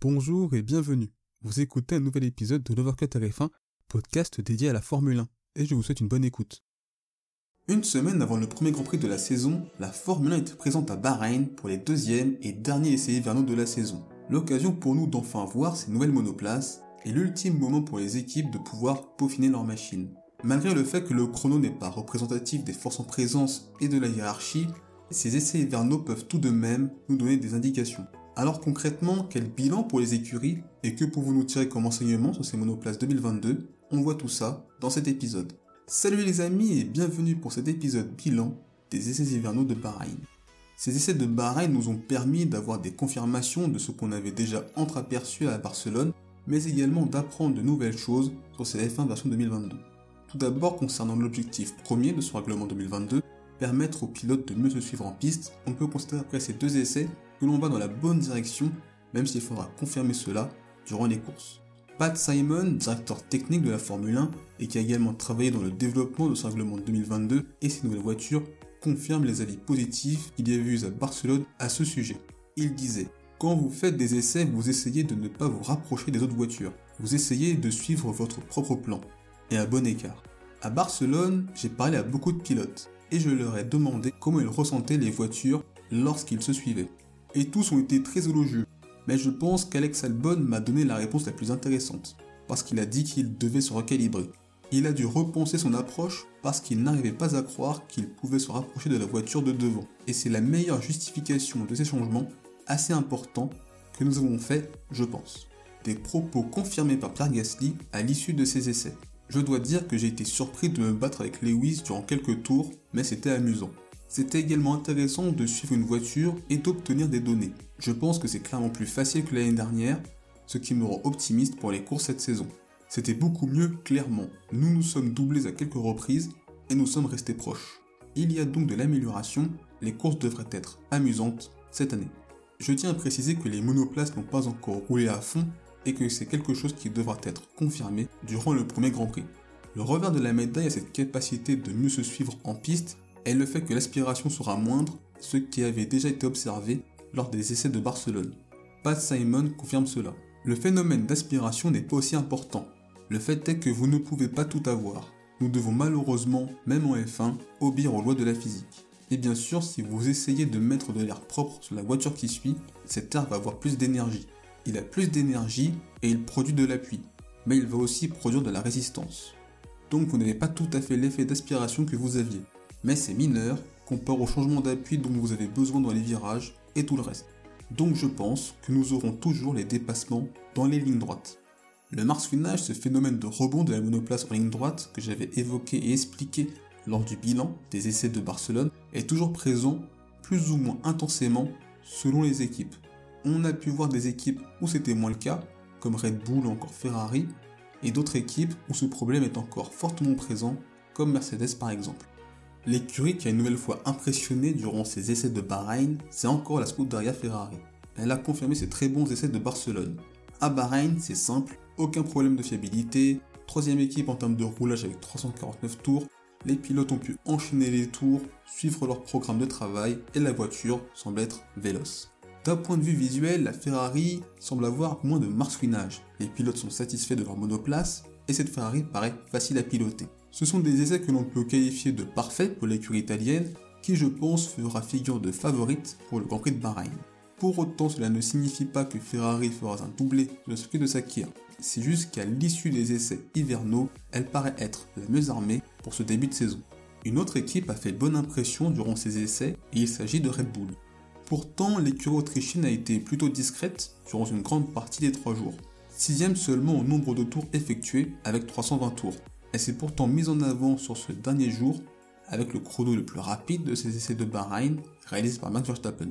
Bonjour et bienvenue. Vous écoutez un nouvel épisode de l'Overcut RF1, podcast dédié à la Formule 1, et je vous souhaite une bonne écoute. Une semaine avant le premier Grand Prix de la saison, la Formule 1 était présente à Bahreïn pour les deuxième et derniers essais hivernaux de la saison. L'occasion pour nous d'enfin voir ces nouvelles monoplaces et l'ultime moment pour les équipes de pouvoir peaufiner leur machine. Malgré le fait que le chrono n'est pas représentatif des forces en présence et de la hiérarchie, ces essais hivernaux peuvent tout de même nous donner des indications. Alors concrètement, quel bilan pour les écuries et que pouvons nous tirer comme enseignement sur ces monoplaces 2022 On voit tout ça dans cet épisode. Salut les amis et bienvenue pour cet épisode bilan des essais hivernaux de Bahreïn. Ces essais de Bahreïn nous ont permis d'avoir des confirmations de ce qu'on avait déjà entreaperçu à Barcelone, mais également d'apprendre de nouvelles choses sur ces F1 version 2022. Tout d'abord concernant l'objectif premier de ce règlement 2022, permettre aux pilotes de mieux se suivre en piste, on peut constater après ces deux essais que l'on va dans la bonne direction, même s'il faudra confirmer cela durant les courses. Pat Simon, directeur technique de la Formule 1 et qui a également travaillé dans le développement de ce règlement 2022 et ses nouvelles voitures, confirme les avis positifs qu'il y a eu à Barcelone à ce sujet. Il disait Quand vous faites des essais, vous essayez de ne pas vous rapprocher des autres voitures. Vous essayez de suivre votre propre plan. Et à bon écart. À Barcelone, j'ai parlé à beaucoup de pilotes et je leur ai demandé comment ils ressentaient les voitures lorsqu'ils se suivaient et tous ont été très élogieux. Mais je pense qu'Alex Albon m'a donné la réponse la plus intéressante, parce qu'il a dit qu'il devait se recalibrer. Il a dû repenser son approche parce qu'il n'arrivait pas à croire qu'il pouvait se rapprocher de la voiture de devant. Et c'est la meilleure justification de ces changements, assez importants, que nous avons fait, je pense. Des propos confirmés par Pierre Gasly à l'issue de ces essais. Je dois dire que j'ai été surpris de me battre avec Lewis durant quelques tours, mais c'était amusant. C'était également intéressant de suivre une voiture et d'obtenir des données. Je pense que c'est clairement plus facile que l'année dernière, ce qui me rend optimiste pour les courses cette saison. C'était beaucoup mieux, clairement. Nous nous sommes doublés à quelques reprises et nous sommes restés proches. Il y a donc de l'amélioration, les courses devraient être amusantes cette année. Je tiens à préciser que les monoplaces n'ont pas encore roulé à fond et que c'est quelque chose qui devra être confirmé durant le premier Grand Prix. Le revers de la médaille est cette capacité de mieux se suivre en piste et le fait que l'aspiration sera moindre, ce qui avait déjà été observé lors des essais de Barcelone. Pat Simon confirme cela. Le phénomène d'aspiration n'est pas aussi important. Le fait est que vous ne pouvez pas tout avoir. Nous devons malheureusement, même en F1, obéir aux lois de la physique. Et bien sûr, si vous essayez de mettre de l'air propre sur la voiture qui suit, cet air va avoir plus d'énergie. Il a plus d'énergie et il produit de l'appui, mais il va aussi produire de la résistance. Donc vous n'avez pas tout à fait l'effet d'aspiration que vous aviez mais c'est mineur comparé au changement d'appui dont vous avez besoin dans les virages et tout le reste. Donc je pense que nous aurons toujours les dépassements dans les lignes droites. Le marsouinage, ce phénomène de rebond de la monoplace en ligne droite que j'avais évoqué et expliqué lors du bilan des essais de Barcelone, est toujours présent plus ou moins intensément selon les équipes. On a pu voir des équipes où c'était moins le cas, comme Red Bull ou encore Ferrari, et d'autres équipes où ce problème est encore fortement présent, comme Mercedes par exemple. L'écurie qui a une nouvelle fois impressionné durant ses essais de Bahreïn, c'est encore la Scuderia Ferrari. Elle a confirmé ses très bons essais de Barcelone. À Bahreïn, c'est simple, aucun problème de fiabilité, troisième équipe en termes de roulage avec 349 tours, les pilotes ont pu enchaîner les tours, suivre leur programme de travail et la voiture semble être véloce. D'un point de vue visuel, la Ferrari semble avoir moins de marsouinage. Les pilotes sont satisfaits de leur monoplace et cette Ferrari paraît facile à piloter. Ce sont des essais que l'on peut qualifier de parfaits pour l'écurie italienne, qui je pense fera figure de favorite pour le Grand Prix de Bahreïn. Pour autant, cela ne signifie pas que Ferrari fera un doublé sur le circuit de Sakir. C'est juste qu'à l'issue des essais hivernaux, elle paraît être la mieux armée pour ce début de saison. Une autre équipe a fait bonne impression durant ces essais et il s'agit de Red Bull. Pourtant, l'écurie autrichienne a été plutôt discrète durant une grande partie des trois jours. Sixième seulement au nombre de tours effectués avec 320 tours. Elle s'est pourtant mise en avant sur ce dernier jour avec le chrono le plus rapide de ses essais de Bahreïn réalisé par Max Verstappen.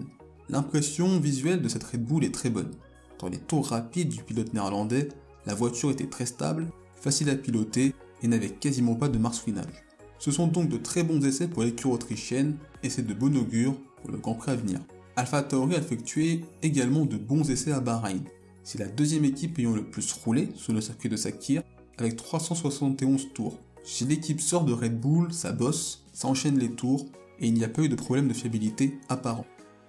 L'impression visuelle de cette Red Bull est très bonne. Dans les tours rapides du pilote néerlandais, la voiture était très stable, facile à piloter et n'avait quasiment pas de marsouinage. Ce sont donc de très bons essais pour l'écurie autrichienne et c'est de bon augure pour le Grand Prix à venir. Alpha Tauri a effectué également de bons essais à Bahreïn. C'est la deuxième équipe ayant le plus roulé sur le circuit de Sakir avec 371 tours. Si l'équipe sort de Red Bull, ça bosse, ça enchaîne les tours et il n'y a pas eu de problème de fiabilité apparent.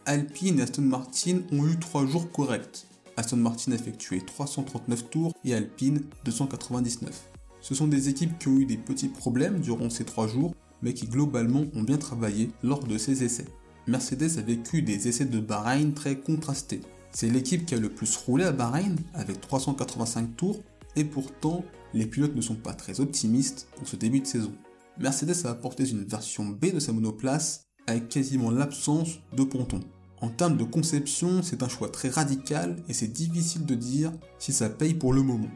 Alpine et Aston Martin ont eu 3 jours corrects, Aston Martin a effectué 339 tours et Alpine 299. Ce sont des équipes qui ont eu des petits problèmes durant ces trois jours, mais qui globalement ont bien travaillé lors de ces essais. Mercedes a vécu des essais de Bahreïn très contrastés. C'est l'équipe qui a le plus roulé à Bahreïn avec 385 tours et pourtant les pilotes ne sont pas très optimistes pour ce début de saison. Mercedes a apporté une version B de sa monoplace avec quasiment l'absence de ponton. En termes de conception, c'est un choix très radical et c'est difficile de dire si ça paye pour le moment.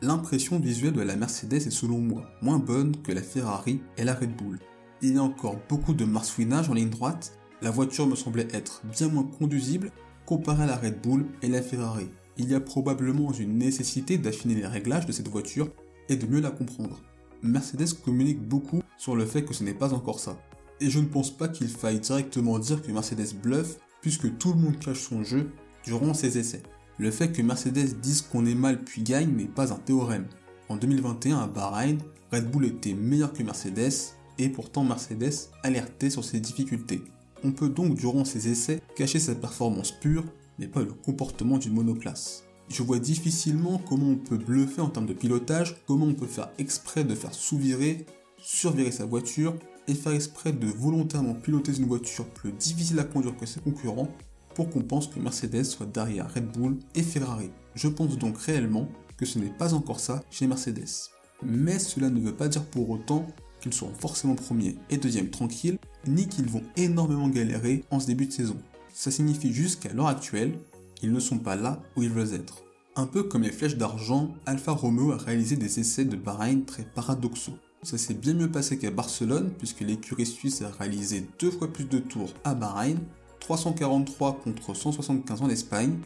L'impression visuelle de la Mercedes est selon moi moins bonne que la Ferrari et la Red Bull. Il y a encore beaucoup de marsouinage en ligne droite, la voiture me semblait être bien moins conduisible comparée à la Red Bull et la Ferrari. Il y a probablement une nécessité d'affiner les réglages de cette voiture et de mieux la comprendre. Mercedes communique beaucoup sur le fait que ce n'est pas encore ça. Et je ne pense pas qu'il faille directement dire que Mercedes bluffe puisque tout le monde cache son jeu durant ses essais. Le fait que Mercedes dise qu'on est mal puis gagne n'est pas un théorème. En 2021 à Bahreïn, Red Bull était meilleur que Mercedes et pourtant Mercedes alertait sur ses difficultés. On peut donc durant ces essais cacher sa performance pure mais pas le comportement d'une monoplace. Je vois difficilement comment on peut bluffer en termes de pilotage, comment on peut faire exprès de faire sous-virer, survirer sa voiture et faire exprès de volontairement piloter une voiture plus difficile à conduire que ses concurrents pour qu'on pense que Mercedes soit derrière Red Bull et Ferrari. Je pense donc réellement que ce n'est pas encore ça chez Mercedes. Mais cela ne veut pas dire pour autant qu'ils seront forcément premiers et deuxième tranquilles, ni qu'ils vont énormément galérer en ce début de saison. Ça signifie juste qu'à l'heure actuelle, ils ne sont pas là où ils veulent être. Un peu comme les flèches d'argent, Alfa Romeo a réalisé des essais de Bahreïn très paradoxaux. Ça s'est bien mieux passé qu'à Barcelone, puisque l'écurie suisse a réalisé deux fois plus de tours à Bahreïn, 343 contre 175 en Espagne.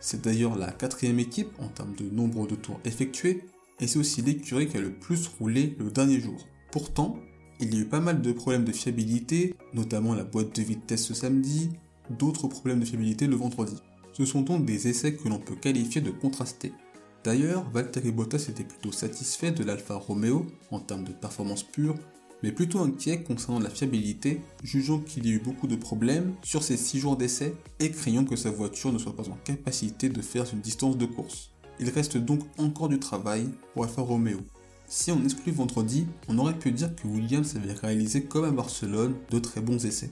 C'est d'ailleurs la quatrième équipe en termes de nombre de tours effectués, et c'est aussi l'écurie qui a le plus roulé le dernier jour. Pourtant, il y a eu pas mal de problèmes de fiabilité, notamment la boîte de vitesse ce samedi, d'autres problèmes de fiabilité le vendredi. Ce sont donc des essais que l'on peut qualifier de contrastés. D'ailleurs, Valtteri Bottas était plutôt satisfait de l'Alfa Romeo en termes de performance pure, mais plutôt inquiet concernant la fiabilité, jugeant qu'il y a eu beaucoup de problèmes sur ces 6 jours d'essai et craignant que sa voiture ne soit pas en capacité de faire une distance de course. Il reste donc encore du travail pour Alfa Romeo. Si on exclut vendredi, on aurait pu dire que Williams avait réalisé comme à Barcelone de très bons essais.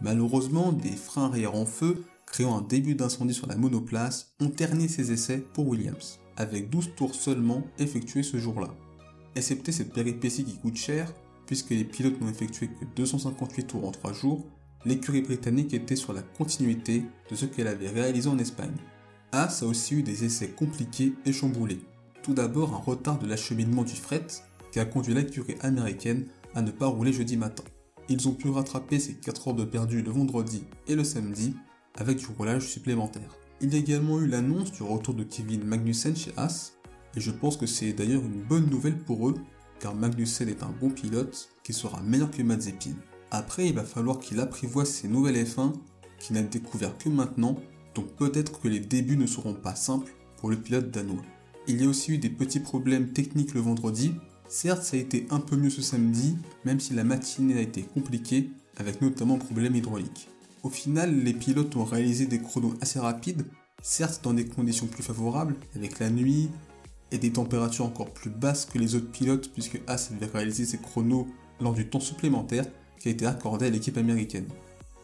Malheureusement, des freins arrière en feu, créant un début d'incendie sur la monoplace, ont terni ces essais pour Williams, avec 12 tours seulement effectués ce jour-là. Excepté cette péripétie qui coûte cher, puisque les pilotes n'ont effectué que 258 tours en 3 jours, l'écurie britannique était sur la continuité de ce qu'elle avait réalisé en Espagne. As a aussi eu des essais compliqués et chamboulés. Tout d'abord un retard de l'acheminement du fret qui a conduit l'écurie américaine à ne pas rouler jeudi matin ils ont pu rattraper ces 4 heures de perdu le vendredi et le samedi avec du roulage supplémentaire. Il y a également eu l'annonce du retour de Kevin Magnussen chez Haas, et je pense que c'est d'ailleurs une bonne nouvelle pour eux, car Magnussen est un bon pilote qui sera meilleur que Mazepin. Après, il va falloir qu'il apprivoise ses nouvelles F1 qu'il n'a découvert que maintenant, donc peut-être que les débuts ne seront pas simples pour le pilote danois. Il y a aussi eu des petits problèmes techniques le vendredi, Certes, ça a été un peu mieux ce samedi, même si la matinée a été compliquée, avec notamment problèmes hydrauliques. Au final, les pilotes ont réalisé des chronos assez rapides, certes dans des conditions plus favorables, avec la nuit et des températures encore plus basses que les autres pilotes, puisque As avait réalisé ses chronos lors du temps supplémentaire qui a été accordé à l'équipe américaine.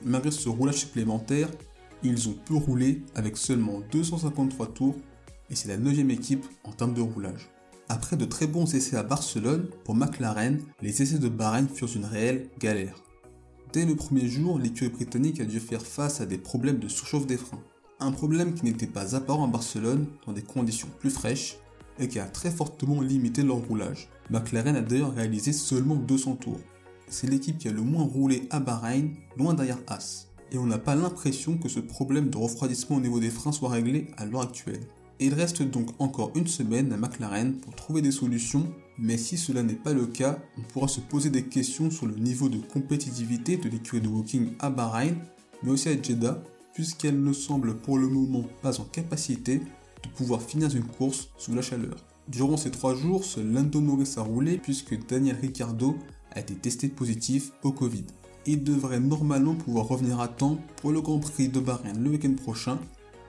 Malgré ce roulage supplémentaire, ils ont peu roulé avec seulement 253 tours, et c'est la 9 équipe en termes de roulage. Après de très bons essais à Barcelone, pour McLaren, les essais de Bahreïn furent une réelle galère. Dès le premier jour, l'écurie britannique a dû faire face à des problèmes de surchauffe des freins. Un problème qui n'était pas apparent à Barcelone dans des conditions plus fraîches et qui a très fortement limité leur roulage. McLaren a d'ailleurs réalisé seulement 200 tours. C'est l'équipe qui a le moins roulé à Bahreïn, loin derrière As. Et on n'a pas l'impression que ce problème de refroidissement au niveau des freins soit réglé à l'heure actuelle il reste donc encore une semaine à McLaren pour trouver des solutions, mais si cela n'est pas le cas, on pourra se poser des questions sur le niveau de compétitivité de l'écurie de Woking à Bahreïn, mais aussi à Jeddah, puisqu'elle ne semble pour le moment pas en capacité de pouvoir finir une course sous la chaleur. Durant ces trois jours, seul Lando Norris a roulé puisque Daniel Ricciardo a été testé positif au Covid. Il devrait normalement pouvoir revenir à temps pour le Grand Prix de Bahreïn le week-end prochain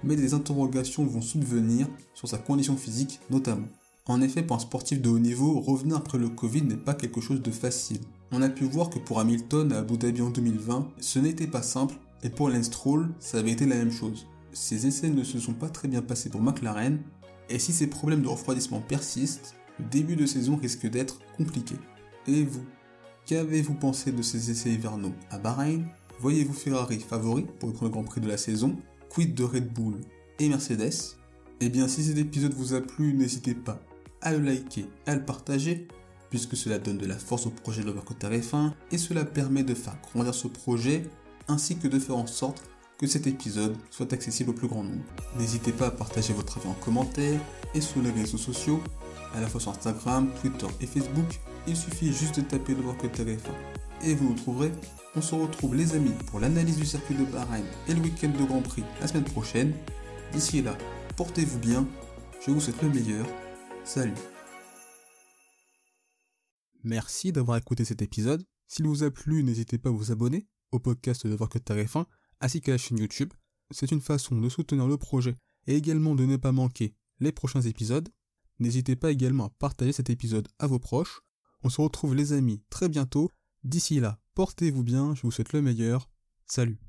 mais des interrogations vont subvenir sur sa condition physique notamment. En effet, pour un sportif de haut niveau, revenir après le Covid n'est pas quelque chose de facile. On a pu voir que pour Hamilton à Abu Dhabi en 2020, ce n'était pas simple, et pour Lance Stroll, ça avait été la même chose. Ces essais ne se sont pas très bien passés pour McLaren, et si ces problèmes de refroidissement persistent, le début de saison risque d'être compliqué. Et vous Qu'avez-vous pensé de ces essais hivernaux à Bahreïn? Voyez-vous Ferrari favori pour le premier Grand Prix de la saison? Quid de Red Bull et Mercedes Eh bien, si cet épisode vous a plu, n'hésitez pas à le liker, à le partager, puisque cela donne de la force au projet de l'Overcutter F1 et cela permet de faire grandir ce projet ainsi que de faire en sorte que cet épisode soit accessible au plus grand nombre. N'hésitez pas à partager votre avis en commentaire et sur les réseaux sociaux, à la fois sur Instagram, Twitter et Facebook. Il suffit juste de taper le que F1 et vous nous trouverez. On se retrouve les amis pour l'analyse du circuit de Bahreïn et le week-end de Grand Prix la semaine prochaine. D'ici là, portez-vous bien, je vous souhaite le meilleur. Salut Merci d'avoir écouté cet épisode. S'il vous a plu, n'hésitez pas à vous abonner au podcast de Voir que Tarif 1 ainsi qu'à la chaîne YouTube. C'est une façon de soutenir le projet et également de ne pas manquer les prochains épisodes. N'hésitez pas également à partager cet épisode à vos proches. On se retrouve les amis très bientôt. D'ici là, portez-vous bien, je vous souhaite le meilleur. Salut